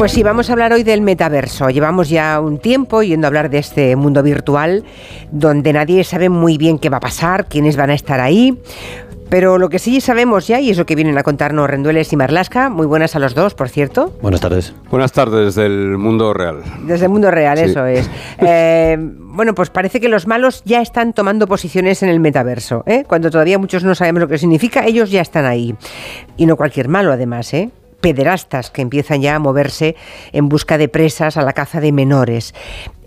Pues sí, vamos a hablar hoy del metaverso. Llevamos ya un tiempo yendo a hablar de este mundo virtual donde nadie sabe muy bien qué va a pasar, quiénes van a estar ahí. Pero lo que sí sabemos ya, y es lo que vienen a contarnos Rendueles y Marlasca, muy buenas a los dos, por cierto. Buenas tardes. Buenas tardes del mundo real. Desde el mundo real, eso es. Eh, bueno, pues parece que los malos ya están tomando posiciones en el metaverso. ¿eh? Cuando todavía muchos no sabemos lo que significa, ellos ya están ahí. Y no cualquier malo, además, ¿eh? Pederastas que empiezan ya a moverse en busca de presas a la caza de menores.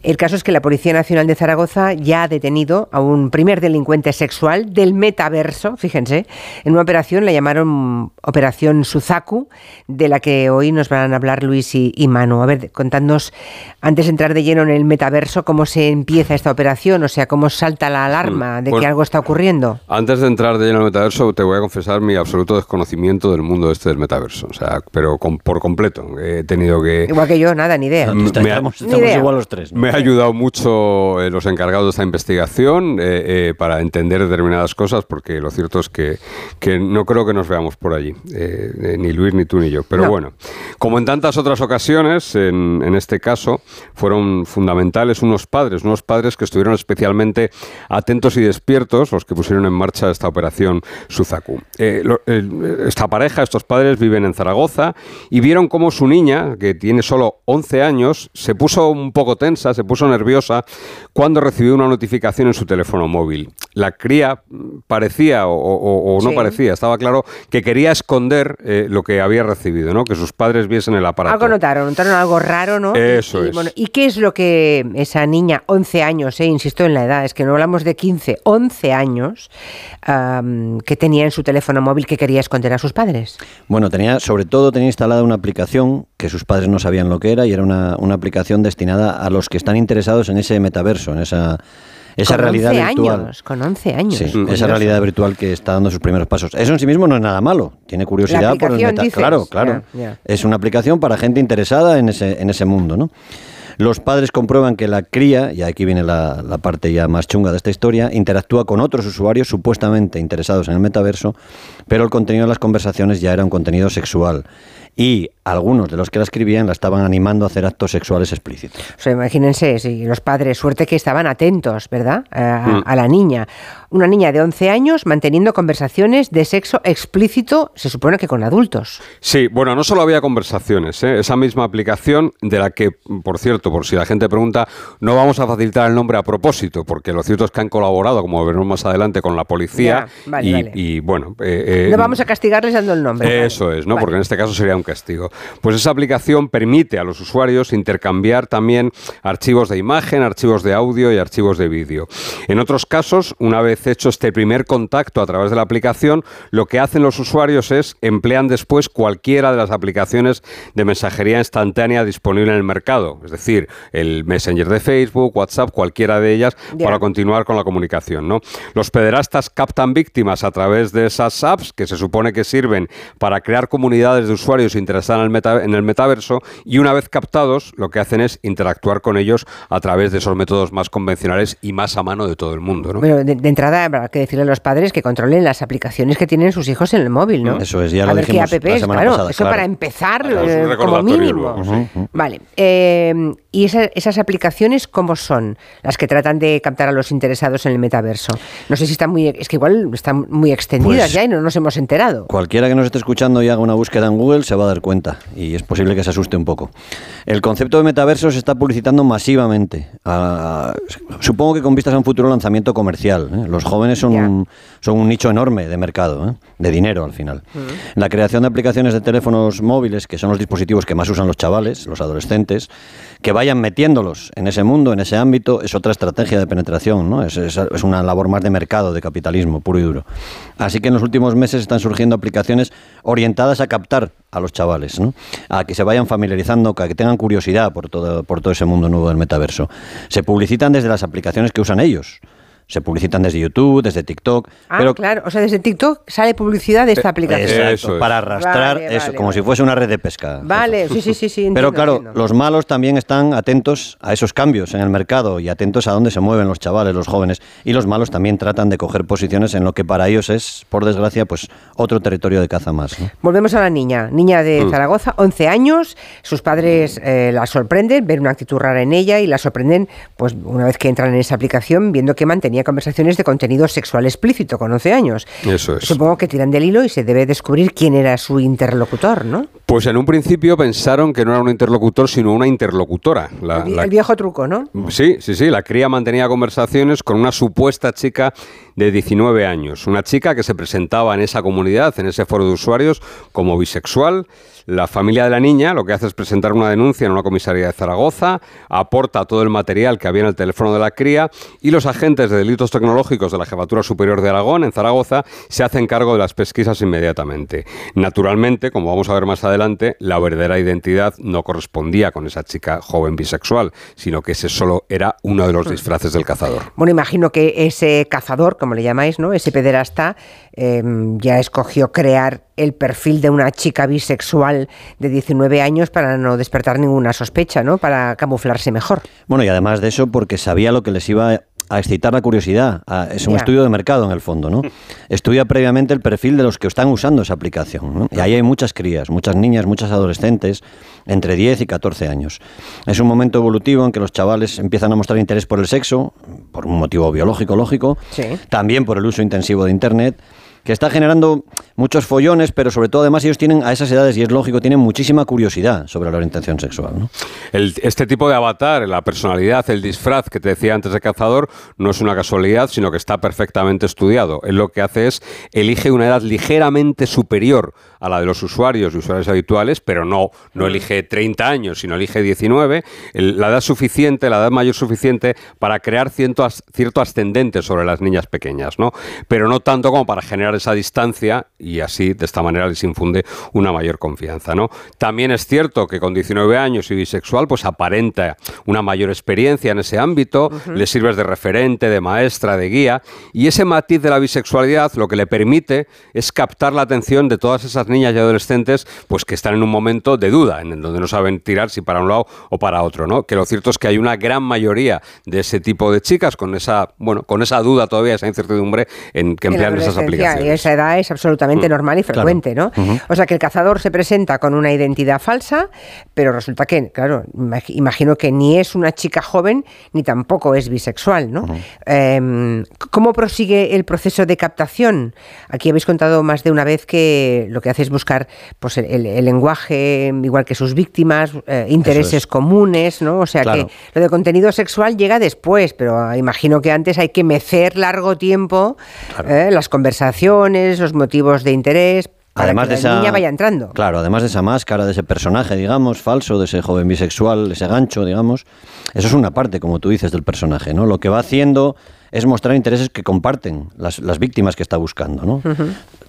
El caso es que la Policía Nacional de Zaragoza ya ha detenido a un primer delincuente sexual del metaverso, fíjense, en una operación, la llamaron Operación Suzaku, de la que hoy nos van a hablar Luis y, Manu. A ver, contadnos, antes de entrar de lleno en el metaverso, cómo se empieza esta operación, o sea, cómo salta la alarma de que pues algo está ocurriendo. Antes de entrar de lleno en el metaverso, te voy a confesar mi absoluto desconocimiento del mundo este del metaverso, o sea, pero por completo. He tenido que... Igual que yo, nada, ni idea. estamos, igual los tres ha ayudado mucho eh, los encargados de esta investigación eh, eh, para entender determinadas cosas, porque lo cierto es que, que no creo que nos veamos por allí, ni Luis, ni tú, ni yo. Pero bueno, como en tantas otras ocasiones, en, en, este caso, fueron fundamentales unos padres, unos padres que estuvieron especialmente atentos y despiertos, los que pusieron en marcha esta operación Suzaku. esta pareja, estos padres, viven en Zaragoza y vieron cómo su niña, que tiene solo 11 años, se puso un poco tensa, se puso nerviosa cuando recibió una notificación en su teléfono móvil. La cría parecía o, no parecía, estaba claro que quería esconder eh, lo que había recibido, ¿no? que sus padres viesen el aparato. Algo notaron, notaron algo raro, ¿no? Eso y, es. Bueno, ¿Y qué es lo que esa niña, 11 años, eh, insisto en la edad, es que no hablamos de 15, 11 años, que tenía en su teléfono móvil que quería esconder a sus padres? Bueno, tenía, sobre todo tenía instalada una aplicación que sus padres no sabían lo que era y era una, una aplicación destinada a los que están interesados en ese metaverso, en esa esa realidad virtual. con 11 años. Sí, esa realidad virtual que está dando sus primeros pasos. Eso en sí mismo no es nada malo. Tiene curiosidad por el meta. Claro, claro. Es una aplicación para gente interesada en ese, en ese mundo, ¿no? Los padres comprueban que la cría, y aquí viene la, la, parte ya más chunga de esta historia, interactúa con otros usuarios supuestamente interesados en el metaverso, pero el contenido de las conversaciones ya era un contenido sexual y algunos de los que la escribían la estaban animando a hacer actos sexuales explícitos. O sea, imagínense, si los padres, suerte que estaban atentos, ¿verdad? A, mm. la niña. Una niña de 11 años manteniendo conversaciones de sexo explícito, se supone que con adultos. Sí, bueno, no solo había conversaciones, ¿eh? esa misma aplicación de la que, por cierto, por si la gente pregunta, no vamos a facilitar el nombre a propósito, porque lo cierto es que han colaborado, como veremos más adelante, con la policía. y, bueno. Eh, eh, no vamos a castigarles dando el nombre. Eso es, ¿no? Porque en este caso sería un castigo. Pues esa aplicación permite a los usuarios intercambiar también archivos de imagen, archivos de audio y archivos de vídeo. En otros casos, una vez hecho este primer contacto a través de la aplicación, lo que hacen los usuarios es emplean después cualquiera de las aplicaciones de mensajería instantánea disponible en el mercado, es decir, el Messenger de Facebook, WhatsApp, cualquiera de ellas, para continuar con la comunicación. ¿no? Los pederastas captan víctimas a través de esas apps que se supone que sirven para crear comunidades de usuarios interesados en el, metaverso y una vez captados lo que hacen es interactuar con ellos a través de esos métodos más convencionales y más a mano de todo el mundo. ¿no? Bueno, de, entrada habrá que decirle a los padres que controlen las aplicaciones que tienen sus hijos en el móvil, ¿no? Eso es, ya a ver qué app es, claro, eso para empezar eh, como mínimo. Vale, eh, ¿y esas aplicaciones cómo son las que tratan de captar a los interesados en el metaverso? No sé si están muy, es que igual están muy extendidas pues ya y no nos hemos enterado. Cualquiera que nos esté escuchando y haga una búsqueda en Google se va a dar cuenta y es posible que se asuste un poco. El concepto de metaverso se está publicitando masivamente. supongo que con vistas a un futuro lanzamiento comercial. ¿eh? Los jóvenes son, un, son un nicho enorme de mercado, ¿eh? de dinero al final. La creación de aplicaciones de teléfonos móviles, que son los dispositivos que más usan los chavales, los adolescentes, que vayan metiéndolos en ese mundo, en ese ámbito, es otra estrategia de penetración, ¿no? es, es, una labor más de mercado, de capitalismo puro y duro. Así que en los últimos meses están surgiendo aplicaciones orientadas a captar a los chavales, ¿no? a que se vayan familiarizando, a que tengan curiosidad por todo, por todo ese mundo nuevo del metaverso. Se publicitan desde las aplicaciones que usan ellos Se publicitan desde YouTube, desde TikTok. Ah, pero claro. O sea, desde TikTok sale publicidad de esta Eh, aplicación. Exacto, Eso es. para arrastrar Vale, eso, vale, como vale. si fuese una red de pesca. Vale, sí, sí, sí, sí. Pero claro, entiendo. los malos también están atentos a esos cambios en el mercado y atentos a dónde se mueven los chavales, los jóvenes. Y los malos también tratan de coger posiciones en lo que para ellos es, por desgracia, pues otro territorio de caza más. ¿no? Volvemos a la niña, niña Mm. de Zaragoza, 11 años, sus padres eh, la sorprenden, ven una actitud rara en ella y la sorprenden, pues una vez que entran en esa aplicación, viendo que mantenía conversaciones de contenido sexual explícito con 11 años. Eso es. Supongo que tiran del hilo y se debe descubrir quién era su interlocutor, ¿no? Pues en un principio pensaron que no era un interlocutor, sino una interlocutora. La- el, la- el viejo truco, ¿no? Sí, sí, sí. La cría mantenía conversaciones con una supuesta chica de 19 años. Una chica que se presentaba en esa comunidad, en ese foro de usuarios, como bisexual. La familia de la niña lo que hace es presentar una denuncia en una comisaría de Zaragoza, aporta todo el material que había en el teléfono de la cría y los agentes de delitos tecnológicos de la Jefatura Superior de Aragón, en Zaragoza, se hacen cargo de las pesquisas inmediatamente. Naturalmente, como vamos a ver más adelante, la verdadera identidad no correspondía con esa chica joven bisexual, sino que ese solo era uno de los disfraces del cazador. Bueno, imagino que ese cazador, como le llamáis, ¿no? Ese pederasta, eh, ya escogió crear el perfil de una chica bisexual de 19 años para no despertar ninguna sospecha, ¿no? Para camuflarse mejor. Bueno, y además de eso, porque sabía lo que les iba a excitar la curiosidad. A- es un estudio de mercado en el fondo, ¿no? Estudia previamente el perfil de los que están usando esa aplicación. ¿no? Y ahí hay muchas crías, muchas niñas, muchas adolescentes, entre 10 y 14 años. Es un momento evolutivo en que los chavales empiezan a mostrar interés por el sexo, por un motivo biológico, lógico, Sí. también por el uso intensivo de Internet que está generando muchos follones, pero sobre todo además ellos tienen a esas edades, y es lógico, tienen muchísima curiosidad sobre la orientación sexual. este tipo de avatar, la personalidad, el disfraz que te decía antes de cazador, no es una casualidad, sino que está perfectamente estudiado. Él lo que hace es elige una edad ligeramente superior a la de los usuarios y usuarios habituales, pero no, no elige 30 años, sino elige 19, el- la edad suficiente, la edad mayor suficiente para crear cierto, as- cierto ascendente sobre las niñas pequeñas, ¿no? Pero no tanto como para generar esa distancia y así de esta manera les infunde una mayor confianza, ¿no? También es cierto que con 19 años y bisexual, pues aparenta una mayor experiencia en ese ámbito, le sirves de referente, de maestra, de guía, y ese matiz de la bisexualidad lo que le permite es captar la atención de todas esas niñas y adolescentes, pues que están en un momento de duda, en donde no saben tirar si para un lado o para otro, ¿no? Que lo cierto es que hay una gran mayoría de ese tipo de chicas con esa, bueno, con esa duda todavía, esa incertidumbre en que emplean esas aplicaciones. Y esa edad es absolutamente normal y frecuente, ¿no? O sea que el cazador se presenta con una identidad falsa, pero resulta que, claro, imag- imagino que ni es una chica joven ni tampoco es bisexual, ¿no? Em, ¿Cómo prosigue el proceso de captación? Aquí habéis contado más de una vez que lo que hace es buscar pues, el, lenguaje, igual que sus víctimas, eh, intereses es. comunes, ¿no? O sea Claro. que lo de contenido sexual llega después, pero imagino que antes hay que mecer largo tiempo eh, las conversaciones, los motivos de interés, para Además que de la esa, niña vaya entrando. Claro, además de esa máscara, de ese personaje, digamos, falso, de ese joven bisexual, ese gancho, digamos, eso es una parte, como tú dices, del personaje, ¿no? Lo que va haciendo es mostrar intereses que comparten las, las víctimas que está buscando, ¿no?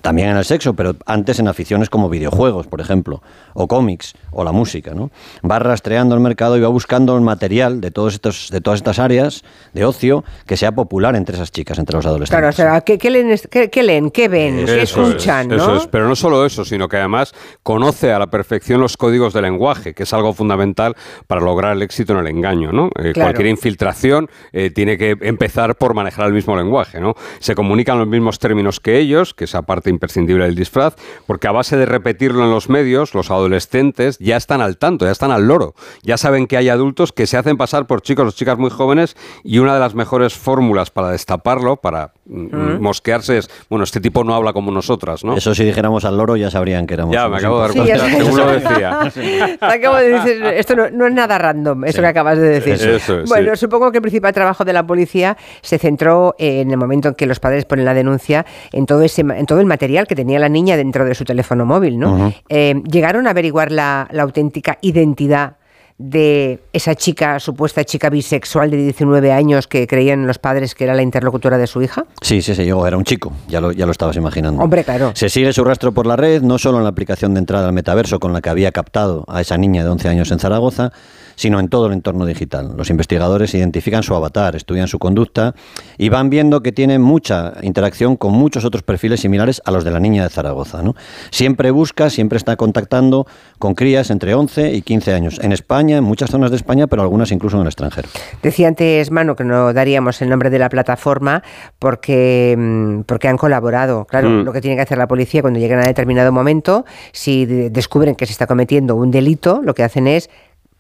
También en el sexo, pero antes en aficiones como videojuegos, por ejemplo, o cómics, o la música, ¿no? Va rastreando el mercado y va buscando el material de, todos estos, de todas estas áreas de ocio que sea popular entre esas chicas, entre los adolescentes. Claro, o sea, ¿qué, qué leen, es- qué- qué leen? ¿Qué ven? ¿Qué Eso es, escuchan? eso ¿no? es. Pero no solo eso, sino que además conoce a la perfección los códigos del lenguaje, que es algo fundamental para lograr el éxito en el engaño. ¿no? Eh, Claro. Cualquier infiltración eh, tiene que empezar por manejar el mismo lenguaje. ¿no? Se comunican los mismos términos que ellos, que es esa parte imprescindible del disfraz, porque a base de repetirlo en los medios, los adolescentes ya están al tanto, ya están al loro. Ya saben que hay adultos que se hacen pasar por chicos o chicas muy jóvenes y una de las mejores fórmulas para destaparlo, para mm, mosquearse es, bueno, este tipo no habla como nosotras, ¿no? Eso si dijéramos al loro ya sabrían que éramos... Ya, me acabo de dar Sí, cuenta, ya sé. según lo decía. Te acabo de decir, esto no, no es nada random, eso que acabas de decir. Eso es, bueno, sí. supongo que el principal trabajo de la policía se centró en el momento en que los padres ponen la denuncia en todo ese en todo el material que tenía la niña dentro de su teléfono móvil, ¿no? Eh, llegaron a averiguar la, la auténtica identidad de esa chica, supuesta chica bisexual de 19 años que creían los padres que era la interlocutora de su hija? Sí, sí, se llegó, era un chico, ya lo, ya lo estabas imaginando. Hombre, claro. Se sigue su rastro por la red, no solo en la aplicación de entrada al metaverso con la que había captado a esa niña de 11 años en Zaragoza, sino en todo el entorno digital. Los investigadores identifican su avatar, estudian su conducta y van viendo que tiene mucha interacción con muchos otros perfiles similares a los de la niña de Zaragoza. ¿no? Siempre busca, siempre está contactando con crías entre 11 y 15 años, en España, en muchas zonas de España, pero algunas incluso en el extranjero. Decía antes, Mano, que no daríamos el nombre de la plataforma porque, mm, porque han colaborado. Claro, mm. lo que tiene que hacer la policía cuando llegan a determinado momento, si descubren que se está cometiendo un delito, lo que hacen es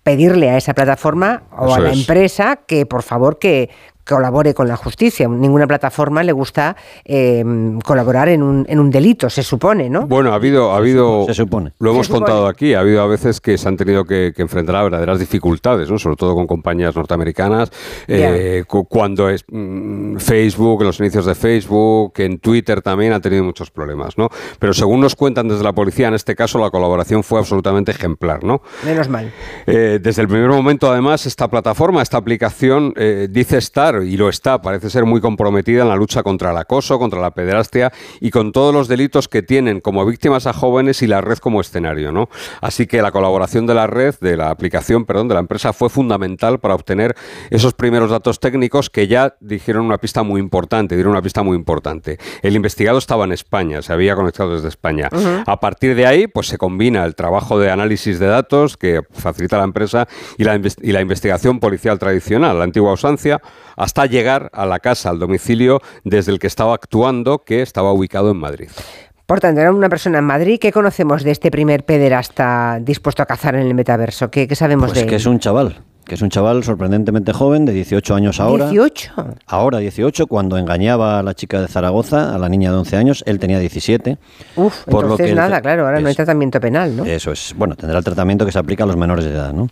pedirle a esa plataforma o a la empresa que por favor que, colabore con la justicia. Ninguna plataforma le gusta em, colaborar en un, en un delito, se supone, ¿no? Bueno, ha habido... Ha habido se supone. Lo hemos contado aquí, ha habido a veces que se han tenido que, enfrentar a verdaderas dificultades, ¿no? sobre todo con compañías norteamericanas, eh, cuando es mm, Facebook, en los inicios de Facebook, en Twitter también ha tenido muchos problemas, ¿no? Pero según nos cuentan desde la policía, en este caso la colaboración fue absolutamente ejemplar, ¿no? Menos mal. Eh, desde el primer momento, además, esta plataforma, esta aplicación, eh, dice estar y lo está, parece ser muy comprometida en la lucha contra el acoso, contra la pederastia y con todos los delitos que tienen como víctimas a jóvenes y la red como escenario, ¿no? Así que la colaboración de la red, de la aplicación, perdón, de la empresa fue fundamental para obtener esos primeros datos técnicos que ya dijeron una pista muy importante, dieron una pista muy importante. El investigado estaba en España, se había conectado desde España. A partir de ahí, pues se combina el trabajo de análisis de datos que facilita la empresa y la, y la investigación policial tradicional, la antigua usancia, hasta llegar a la casa, al domicilio desde el que estaba actuando, que estaba ubicado en Madrid. Por tanto, era una persona en Madrid. ¿Qué conocemos de este primer pederasta dispuesto a cazar en el metaverso? ¿Qué, sabemos pues de él? que es un chaval que es un chaval sorprendentemente joven, de 18 años ahora. ¿18? Ahora 18, cuando engañaba a la chica de Zaragoza, a la niña de 11 años, él tenía 17. Uf, por entonces lo que nada, claro, ahora no hay tratamiento penal, ¿no? Eso es, bueno, tendrá el tratamiento que se aplica a los menores de edad, ¿no?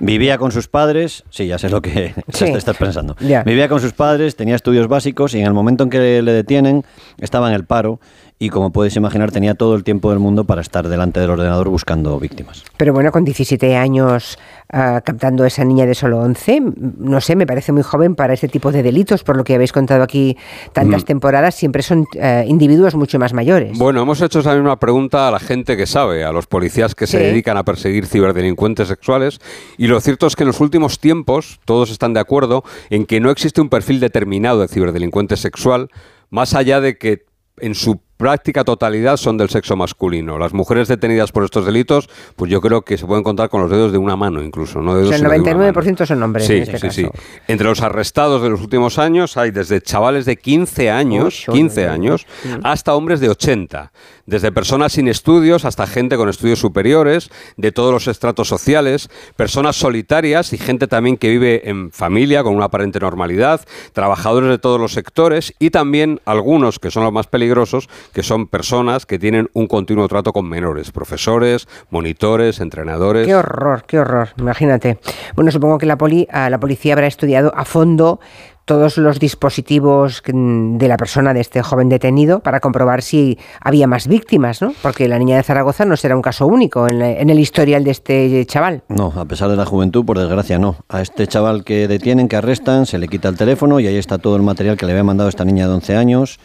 Vivía con sus padres, sí, ya sé lo que estás pensando. Vivía con sus padres, tenía estudios básicos y en el momento en que le detienen, estaba en el paro y como puedes imaginar tenía todo el tiempo del mundo para estar delante del ordenador buscando víctimas. Pero bueno, con 17 años uh, captando a esa niña de solo 11, no sé, me parece muy joven para este tipo de delitos, por lo que habéis contado aquí tantas mm. temporadas, siempre son uh, individuos mucho más mayores. Bueno, hemos hecho esa misma pregunta a la gente que sabe, a los policías que se dedican a perseguir ciberdelincuentes sexuales, y lo cierto es que en los últimos tiempos todos están de acuerdo en que no existe un perfil determinado de ciberdelincuente sexual, más allá de que en su práctica totalidad son del sexo masculino. Las mujeres detenidas por estos delitos, pues yo creo que se pueden contar con los dedos de una mano incluso. No dedos, el 99% son hombres. Sí, en este sí, caso. sí. Entre los arrestados de los últimos años hay desde chavales de 15 años, 15 años, hasta hombres de 80. Desde personas sin estudios hasta gente con estudios superiores, de todos los estratos sociales, personas solitarias y gente también que vive en familia con una aparente normalidad, trabajadores de todos los sectores y también algunos que son los más peligrosos, que son personas que tienen un continuo trato con menores, profesores, monitores, entrenadores. Qué horror, qué horror, imagínate. Bueno, supongo que la, poli, la policía habrá estudiado a fondo todos los dispositivos de la persona de este joven detenido para comprobar si había más víctimas, ¿no? Porque la niña de Zaragoza no será un caso único en, en, el historial de este chaval. No, a pesar de la juventud, por desgracia no. A este chaval que detienen, que arrestan, se le quita el teléfono y ahí está todo el material que le había mandado esta niña de 11 años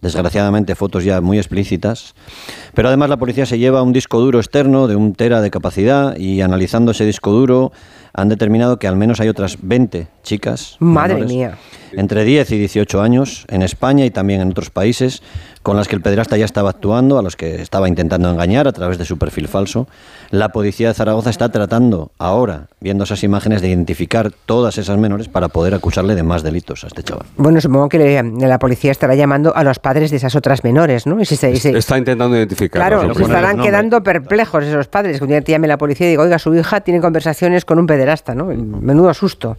desgraciadamente fotos ya muy explícitas. Pero además la policía se lleva un disco duro externo de un tera de capacidad y analizando ese disco duro han determinado que al menos hay otras 20 chicas. Madre mía. Entre 10 y 18 años en España y también en otros países con las que el pederasta ya estaba actuando, a los que estaba intentando engañar a través de su perfil falso. La policía de Zaragoza está tratando ahora, viendo esas imágenes, de identificar todas esas menores para poder acusarle de más delitos a este chaval. Bueno, supongo que la policía estará llamando a los padres de esas otras menores, ¿no? Está intentando identificar. Claro, se estarán quedando perplejos esos padres. Un día te llame la policía y digo, oiga, su hija tiene conversaciones con un pederasta, ¿no? Menudo susto.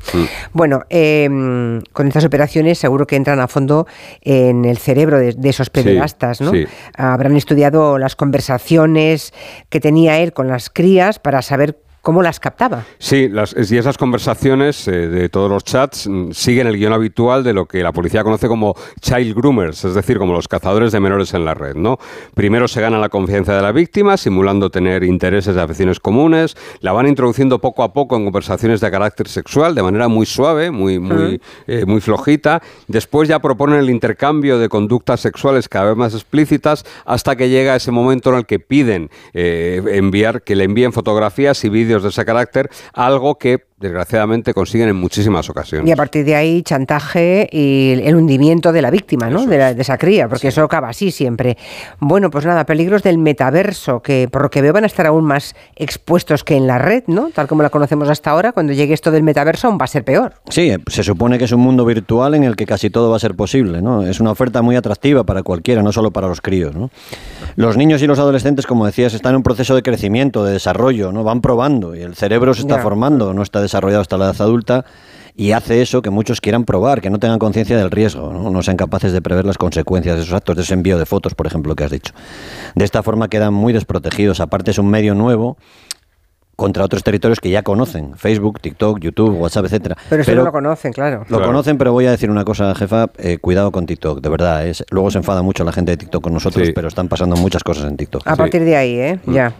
Bueno, em, con estas operaciones seguro que entran a fondo en el cerebro de, esos pederastas. ¿no? Habrán estudiado las conversaciones que tenía él con las crías para saber cómo las captaba. Sí, las, y esas conversaciones eh, de todos los chats mm, siguen el guion habitual de lo que la policía conoce como child groomers, es decir, como los cazadores de menores en la red. ¿no? Primero se gana la confianza de la víctima, simulando tener intereses de aficiones comunes, la van introduciendo poco a poco en conversaciones de carácter sexual, de manera muy suave, muy, muy, eh, muy flojita. Después ya proponen el intercambio de conductas sexuales cada vez más explícitas hasta que llega ese momento en el que piden eh, enviar, que le envíen fotografías y vídeos de ese carácter, algo que desgraciadamente consiguen en muchísimas ocasiones. Y a partir de ahí, chantaje y el hundimiento de la víctima, ¿no? De, esa cría, porque eso acaba así siempre. Bueno, pues nada, peligros del metaverso, que por lo que veo van a estar aún más expuestos que en la red, ¿no? Tal como la conocemos hasta ahora, cuando llegue esto del metaverso aún va a ser peor. Sí, se supone que es un mundo virtual en el que casi todo va a ser posible, ¿no? Es una oferta muy atractiva para cualquiera, no solo para los críos, ¿no? Los niños y los adolescentes, como decías, están en un proceso de crecimiento, de desarrollo, ¿no? Van probando y el cerebro se está formando, no está desarrollado hasta la edad adulta y hace eso que muchos quieran probar, que no tengan conciencia del riesgo, ¿no? ¿no? sean capaces de prever las consecuencias de esos actos, de ese envío de fotos, por ejemplo, que has dicho. De esta forma quedan muy desprotegidos. Aparte es un medio nuevo contra otros territorios que ya conocen, Facebook, TikTok, YouTube, WhatsApp, etcétera. Pero eso no lo conocen, claro. Lo conocen, pero voy a decir una cosa, jefa, eh, cuidado con TikTok, de verdad. Es, luego se enfada mucho la gente de TikTok con nosotros, pero están pasando muchas cosas en TikTok. A partir de ahí, ¿eh? Mm. Ya.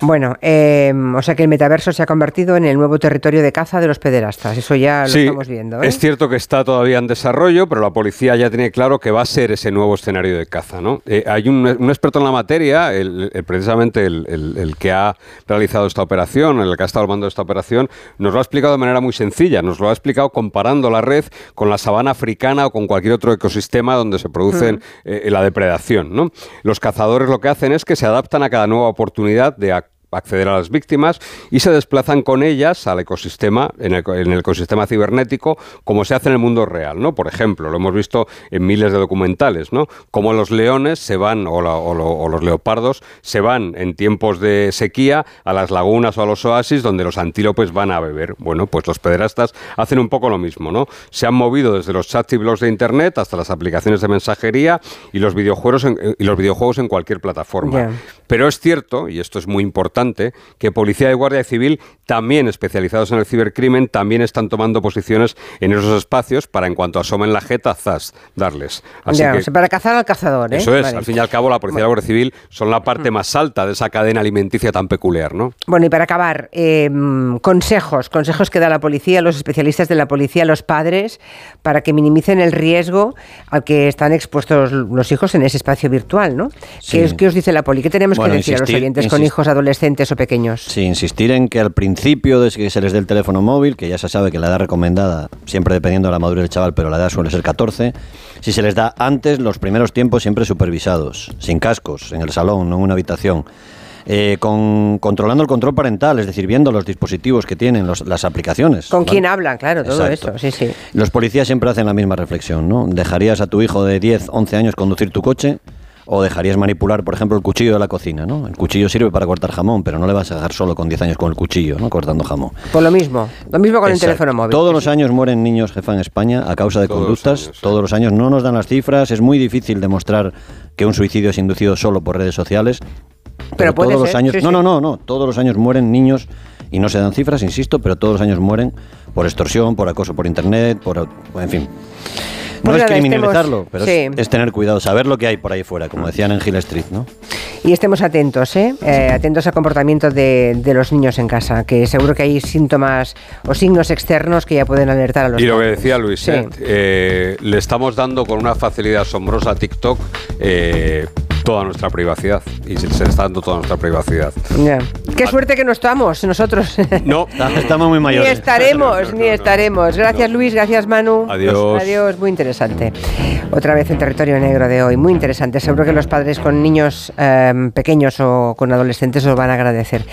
Bueno, eh, o sea que el metaverso se ha convertido en el nuevo territorio de caza de los pederastas, eso ya lo estamos viendo. ¿eh? Es cierto que está todavía en desarrollo, pero la policía ya tiene claro que va a ser ese nuevo escenario de caza, ¿no? hay un, experto en la materia, el, precisamente el, que ha realizado esta operación, el que ha estado de esta operación, nos lo ha explicado de manera muy sencilla. Nos lo ha explicado comparando la red con la sabana africana o con cualquier otro ecosistema donde se produce mm. eh, la depredación. ¿no? Los cazadores lo que hacen es que se adaptan a cada nueva oportunidad de acceder a las víctimas y se desplazan con ellas al ecosistema, en el, ecosistema cibernético, como se hace en el mundo real, ¿no? Por ejemplo, lo hemos visto en miles de documentales, ¿no? Como los leones se van, o, o, los leopardos, se van en tiempos de sequía a las lagunas o a los oasis donde los antílopes van a beber. Bueno, pues los pederastas hacen un poco lo mismo, ¿no? Se han movido desde los chats y blogs de internet hasta las aplicaciones de mensajería y los videojuegos en, y los videojuegos en cualquier plataforma. Pero es cierto, y esto es muy importante, que Policía y Guardia Civil, también especializados en el cibercrimen, también están tomando posiciones en esos espacios para en cuanto asomen la jeta, zas, darles. Así que, para cazar al cazador. ¿eh? Eso es, al fin y al cabo la Policía y la Guardia Civil son la parte más alta de esa cadena alimenticia tan peculiar. ¿no? Bueno, y para acabar, em, consejos, consejos que da la policía, los especialistas de la policía, los padres, para que minimicen el riesgo al que están expuestos los hijos en ese espacio virtual. ¿no? ¿Qué, os dice la poli? ¿Qué tenemos que decir a los oyentes con hijos adolescentes? O pequeños. Sí, insistir en que al principio de que se les dé el teléfono móvil, que ya se sabe que la edad recomendada, siempre dependiendo de la madurez del chaval, pero la edad suele ser 14, si se les da antes, los primeros tiempos siempre supervisados, sin cascos, en el salón, no en una habitación. Eh, con, controlando el control parental, es decir, viendo los dispositivos que tienen, las aplicaciones. Con quién hablan, claro, todo eso, sí, sí. Los policías siempre hacen la misma reflexión, ¿no? ¿Dejarías a tu hijo de 10, 11 años conducir tu coche? O dejarías manipular, por ejemplo, el cuchillo de la cocina, ¿no? El cuchillo sirve para cortar jamón, pero no le vas a dejar solo con 10 años con el cuchillo, ¿no? Cortando jamón. Por lo mismo, lo mismo con el teléfono móvil. Todos los años mueren niños, jefa, en España a causa de conductas. todos los años no nos dan las cifras, es muy difícil demostrar que un suicidio es inducido solo por redes sociales. Pero, todos los años, no, no, no, no, todos los años mueren niños y no se dan cifras, insisto, pero todos los años mueren por extorsión, por acoso por internet, por en fin. No pues es criminalizarlo, pero es, tener cuidado, saber lo que hay por ahí fuera, como decían en Hill Street, ¿no? Y estemos atentos, ¿eh? ¿eh? atentos al comportamiento de, los niños en casa, que seguro que hay síntomas o signos externos que ya pueden alertar a los Y lo que decía Luis, ¿eh? Eh, le estamos dando con una facilidad asombrosa a TikTok toda nuestra privacidad y se, está dando toda nuestra privacidad. Qué suerte que no estamos nosotros. No, estamos muy mayores. Ni estaremos, ni estaremos. Gracias Luis, gracias Manu. Adiós. Adiós, muy interesante. Otra vez en territorio negro de hoy, muy interesante. Seguro que los padres con niños em, pequeños o con adolescentes os van a agradecer.